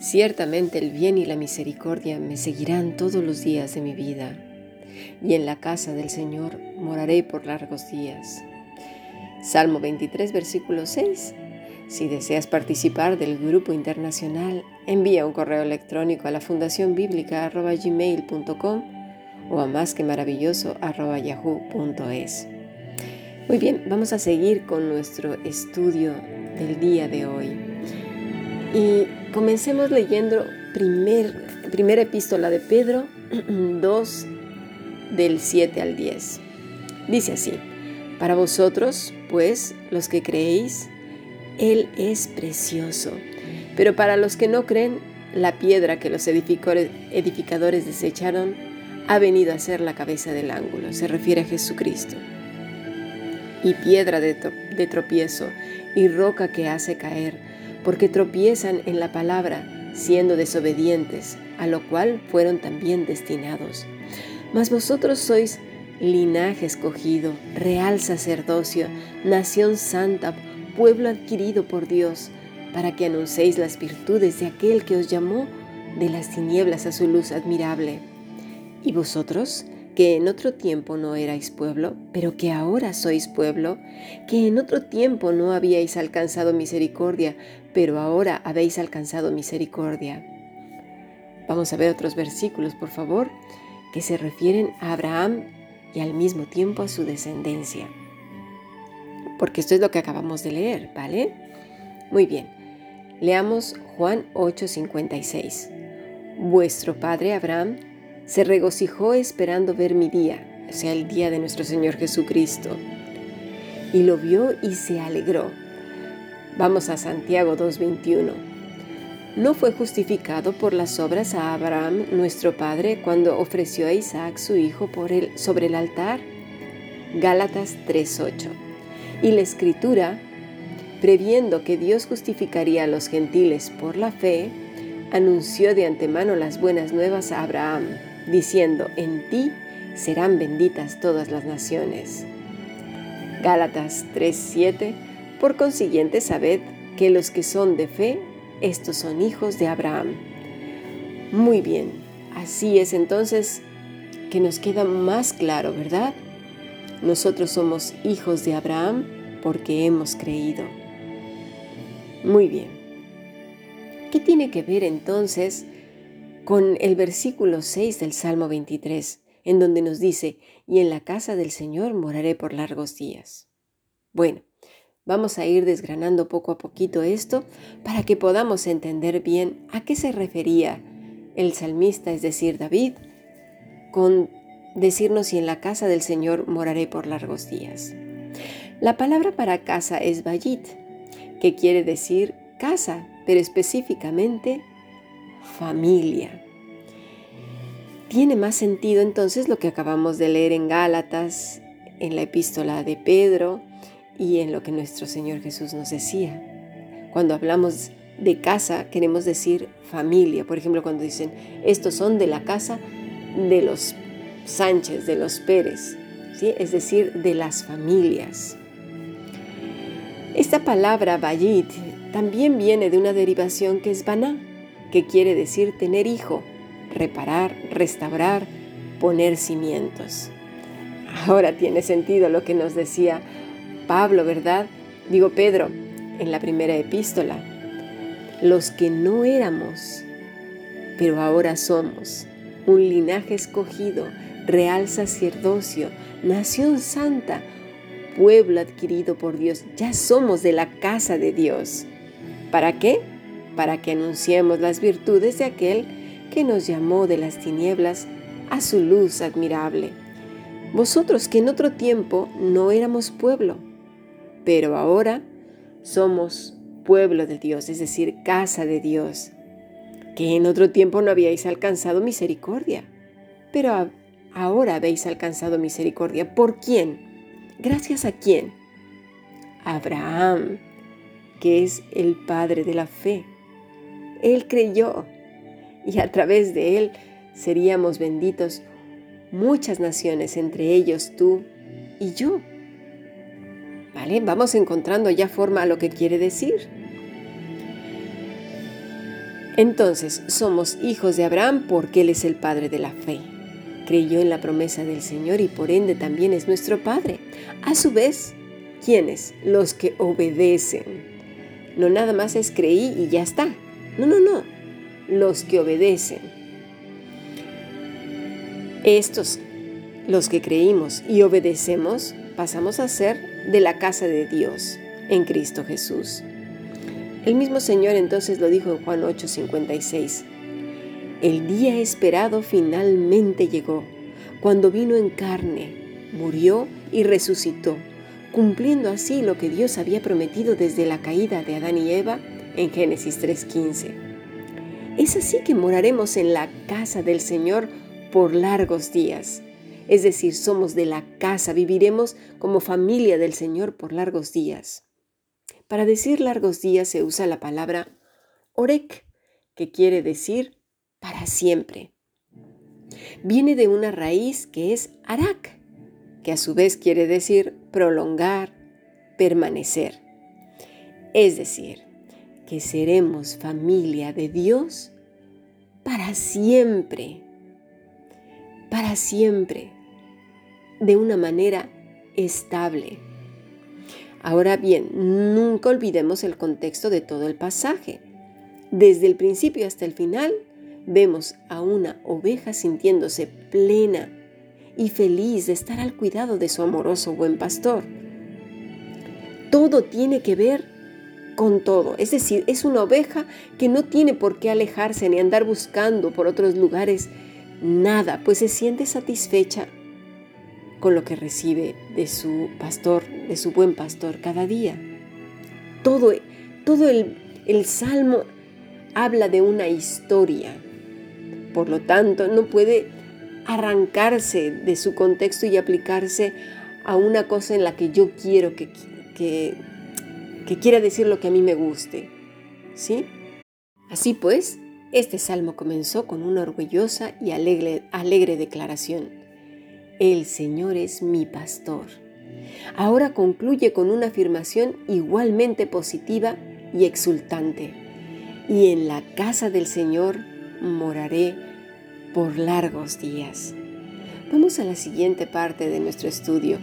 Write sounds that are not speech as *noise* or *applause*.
Ciertamente el bien y la misericordia me seguirán todos los días de mi vida, y en la casa del Señor moraré por largos días. Salmo 23, versículo 6. Si deseas participar del grupo internacional, envía un correo electrónico a la fundación o a más que maravilloso. Muy bien, vamos a seguir con nuestro estudio del día de hoy. Y comencemos leyendo primer, primera epístola de Pedro *clears throat* 2 del 7 al 10. Dice así, para vosotros, pues, los que creéis, Él es precioso, pero para los que no creen, la piedra que los edificadores desecharon ha venido a ser la cabeza del ángulo, se refiere a Jesucristo, y piedra de, tropiezo, y roca que hace caer, porque tropiezan en la palabra, siendo desobedientes, a lo cual fueron también destinados. Mas vosotros sois linaje escogido, real sacerdocio, nación santa, pueblo adquirido por Dios, para que anunciéis las virtudes de aquel que os llamó de las tinieblas a su luz admirable. ¿Y vosotros? Que en otro tiempo no erais pueblo, pero que ahora sois pueblo, que en otro tiempo no habíais alcanzado misericordia, pero ahora habéis alcanzado misericordia. Vamos a ver otros versículos, por favor, que se refieren a Abraham y al mismo tiempo a su descendencia. Porque esto es lo que acabamos de leer, ¿vale? Muy bien. Leamos Juan 8:56. Vuestro padre Abraham se regocijó esperando ver mi día, o sea, el día de nuestro Señor Jesucristo. Y lo vio y se alegró. Vamos a Santiago 2.21. ¿No fue justificado por las obras a Abraham, nuestro padre, cuando ofreció a Isaac su hijo por sobre el altar? Gálatas 3.8. Y la escritura, previendo que Dios justificaría a los gentiles por la fe, anunció de antemano las buenas nuevas a Abraham diciendo, en ti serán benditas todas las naciones. Gálatas 3:7, por consiguiente sabed que los que son de fe, estos son hijos de Abraham. Muy bien, así es entonces que nos queda más claro, ¿verdad? Nosotros somos hijos de Abraham porque hemos creído. Muy bien. ¿Qué tiene que ver entonces con el versículo 6 del Salmo 23, en donde nos dice, y en la casa del Señor moraré por largos días. Bueno, vamos a ir desgranando poco a poquito esto para que podamos entender bien a qué se refería el salmista, es decir, David, con decirnos, y en la casa del Señor moraré por largos días. La palabra para casa es bayit, que quiere decir casa, pero específicamente familia. Tiene más sentido entonces lo que acabamos de leer en Gálatas, en la epístola de Pedro y en lo que nuestro Señor Jesús nos decía. Cuando hablamos de casa queremos decir familia. Por ejemplo, cuando dicen, estos son de la casa de los Sánchez, de los Pérez, ¿sí? es decir, de las familias. Esta palabra bayit también viene de una derivación que es baná, que quiere decir tener hijo, reparar, restaurar, poner cimientos. Ahora tiene sentido lo que nos decía Pablo, ¿verdad? Digo Pedro, en la primera epístola. Los que no éramos, pero ahora somos, un linaje escogido, real sacerdocio, nación santa, pueblo adquirido por Dios. Ya somos de la casa de Dios. ¿Para qué? Para que anunciemos las virtudes de aquel que nos llamó de las tinieblas a su luz admirable. Vosotros que en otro tiempo no éramos pueblo, pero ahora somos pueblo de Dios, es decir, casa de Dios, que en otro tiempo no habíais alcanzado misericordia, pero ahora habéis alcanzado misericordia. ¿Por quién? Gracias a quién? Abraham, que es el padre de la fe. Él creyó y a través de Él seríamos benditos muchas naciones, entre ellos tú y yo. ¿Vale? Vamos encontrando ya forma a lo que quiere decir. Entonces, somos hijos de Abraham porque Él es el Padre de la fe. Creyó en la promesa del Señor y por ende también es nuestro Padre. A su vez, ¿quiénes? Los que obedecen. No nada más es creí y ya está. No, no, no. Los que obedecen. Estos, los que creímos y obedecemos, pasamos a ser de la casa de Dios en Cristo Jesús. El mismo Señor entonces lo dijo en Juan 8:56. El día esperado finalmente llegó, cuando vino en carne, murió y resucitó, cumpliendo así lo que Dios había prometido desde la caída de Adán y Eva en Génesis 3:15. Es así que moraremos en la casa del Señor por largos días. Es decir, somos de la casa, viviremos como familia del Señor por largos días. Para decir largos días se usa la palabra orek, que quiere decir para siempre. Viene de una raíz que es arak, que a su vez quiere decir prolongar, permanecer. Es decir, que seremos familia de Dios para siempre, para siempre, de una manera estable. Ahora bien, nunca olvidemos el contexto de todo el pasaje. Desde el principio hasta el final, vemos a una oveja sintiéndose plena y feliz de estar al cuidado de su amoroso buen pastor. Todo tiene que ver con todo, es decir, es una oveja que no tiene por qué alejarse ni andar buscando por otros lugares nada, pues se siente satisfecha con lo que recibe de su pastor, de su buen pastor cada día. Todo, todo el, el salmo habla de una historia. Por lo tanto, no puede arrancarse de su contexto y aplicarse a una cosa en la que yo quiero que, que, que quiera decir lo que a mí me guste. ¿Sí? Así pues, este salmo comenzó con una orgullosa y alegre, alegre declaración. El Señor es mi pastor. Ahora concluye con una afirmación igualmente positiva y exultante. Y en la casa del Señor moraré por largos días. Vamos a la siguiente parte de nuestro estudio.